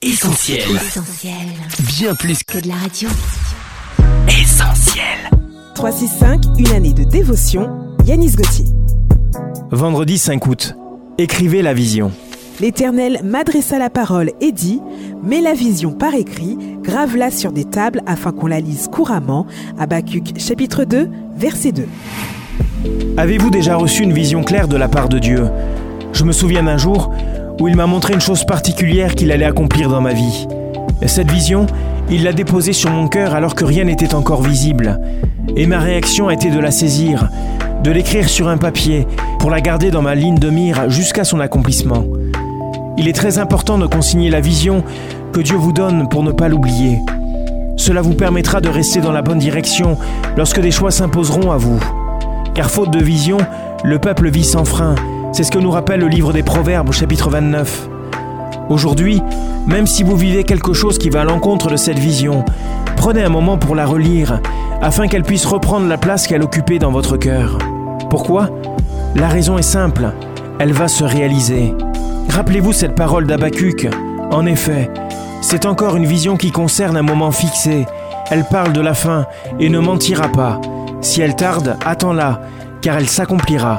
Essentiel. Essentiel. Bien plus Que de la radio. essentiel. 365, une année de dévotion. Yanis Gauthier. Vendredi 5 août. Écrivez la vision. L'Éternel m'adressa la parole et dit Mets la vision par écrit, grave-la sur des tables afin qu'on la lise couramment. Habacuc chapitre 2, verset 2. Avez-vous déjà reçu une vision claire de la part de Dieu? Je me souviens d'un jour où il m'a montré une chose particulière qu'il allait accomplir dans ma vie. Et cette vision, il l'a déposée sur mon cœur alors que rien n'était encore visible. Et ma réaction a été de la saisir, de l'écrire sur un papier pour la garder dans ma ligne de mire jusqu'à son accomplissement. Il est très important de consigner la vision que Dieu vous donne pour ne pas l'oublier. Cela vous permettra de rester dans la bonne direction lorsque des choix s'imposeront à vous. Car faute de vision, le peuple vit sans frein. C'est ce que nous rappelle le livre des Proverbes au chapitre 29. Aujourd'hui, même si vous vivez quelque chose qui va à l'encontre de cette vision, prenez un moment pour la relire, afin qu'elle puisse reprendre la place qu'elle occupait dans votre cœur. Pourquoi? La raison est simple, elle va se réaliser. Rappelez-vous cette parole d'Abacuc. En effet, c'est encore une vision qui concerne un moment fixé. Elle parle de la fin et ne mentira pas. Si elle tarde, attends-la, car elle s'accomplira.